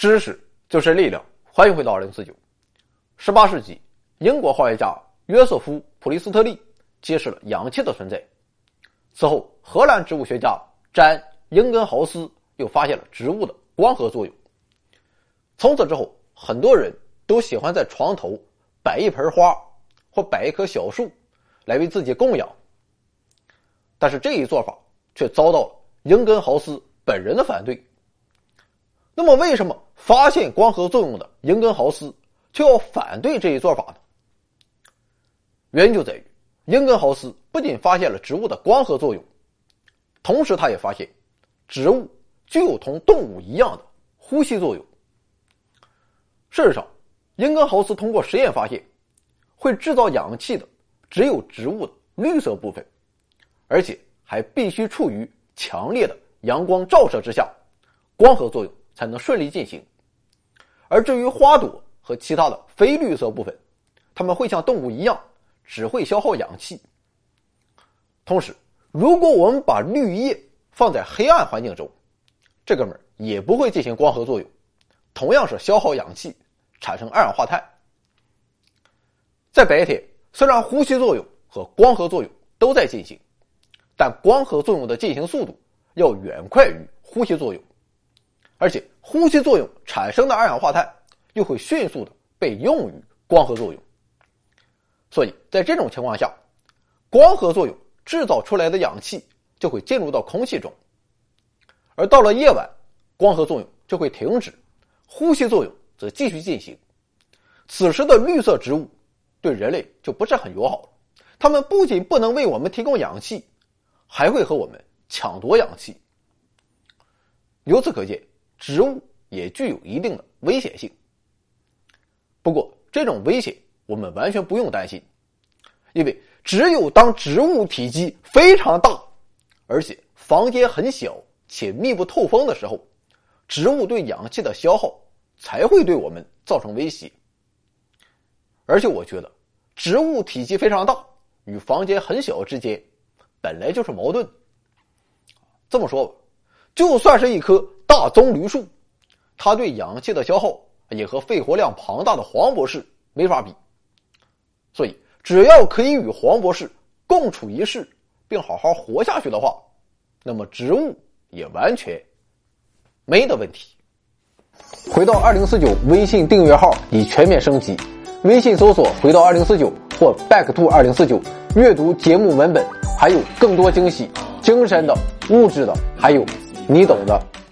知识就是力量。欢迎回到二零四九。十八世纪，英国化学家约瑟夫·普利斯特利揭示了氧气的存在。此后，荷兰植物学家詹·英根豪斯又发现了植物的光合作用。从此之后，很多人都喜欢在床头摆一盆花或摆一棵小树，来为自己供养。但是这一做法却遭到了英根豪斯本人的反对。那么，为什么发现光合作用的英根豪斯却要反对这一做法呢？原因就在于，英根豪斯不仅发现了植物的光合作用，同时他也发现，植物具有同动物一样的呼吸作用。事实上，英根豪斯通过实验发现，会制造氧气的只有植物的绿色部分。而且还必须处于强烈的阳光照射之下，光合作用才能顺利进行。而至于花朵和其他的非绿色部分，它们会像动物一样，只会消耗氧气。同时，如果我们把绿叶放在黑暗环境中，这哥们儿也不会进行光合作用，同样是消耗氧气，产生二氧化碳。在白天，虽然呼吸作用和光合作用都在进行。但光合作用的进行速度要远快于呼吸作用，而且呼吸作用产生的二氧化碳又会迅速的被用于光合作用。所以在这种情况下，光合作用制造出来的氧气就会进入到空气中，而到了夜晚，光合作用就会停止，呼吸作用则继续进行。此时的绿色植物对人类就不是很友好了，它们不仅不能为我们提供氧气。还会和我们抢夺氧气。由此可见，植物也具有一定的危险性。不过，这种危险我们完全不用担心，因为只有当植物体积非常大，而且房间很小且密不透风的时候，植物对氧气的消耗才会对我们造成威胁。而且，我觉得植物体积非常大与房间很小之间。本来就是矛盾。这么说吧，就算是一棵大棕榈树，它对氧气的消耗也和肺活量庞大的黄博士没法比。所以，只要可以与黄博士共处一室，并好好活下去的话，那么植物也完全没的问题。回到二零四九微信订阅号已全面升级，微信搜索“回到二零四九”或 “back to 二零四九”，阅读节目文本。还有更多惊喜，精神的、物质的，还有你懂的。